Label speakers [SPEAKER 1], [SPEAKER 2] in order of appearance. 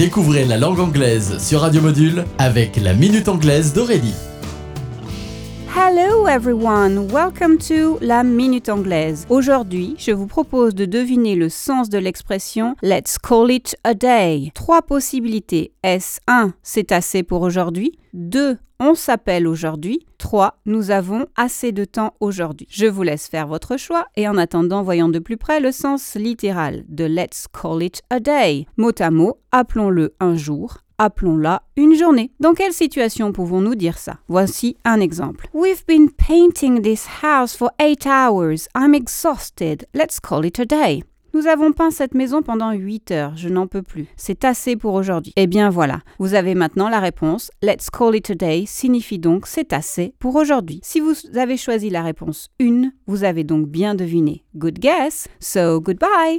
[SPEAKER 1] Découvrez la langue anglaise sur Radio Module avec la Minute Anglaise d'Aurélie.
[SPEAKER 2] Hello everyone, welcome to la Minute Anglaise. Aujourd'hui, je vous propose de deviner le sens de l'expression Let's call it a day. Trois possibilités. S1, c'est assez pour aujourd'hui. 2, on s'appelle aujourd'hui. 3. Nous avons assez de temps aujourd'hui. Je vous laisse faire votre choix et en attendant, voyons de plus près le sens littéral de Let's call it a day. Mot à mot, appelons-le un jour, appelons-la une journée. Dans quelle situation pouvons-nous dire ça? Voici un exemple. We've been painting this house for 8 hours. I'm exhausted. Let's call it a day. Nous avons peint cette maison pendant 8 heures, je n'en peux plus. C'est assez pour aujourd'hui. Eh bien voilà, vous avez maintenant la réponse. Let's call it a day signifie donc c'est assez pour aujourd'hui. Si vous avez choisi la réponse 1, vous avez donc bien deviné. Good guess, so goodbye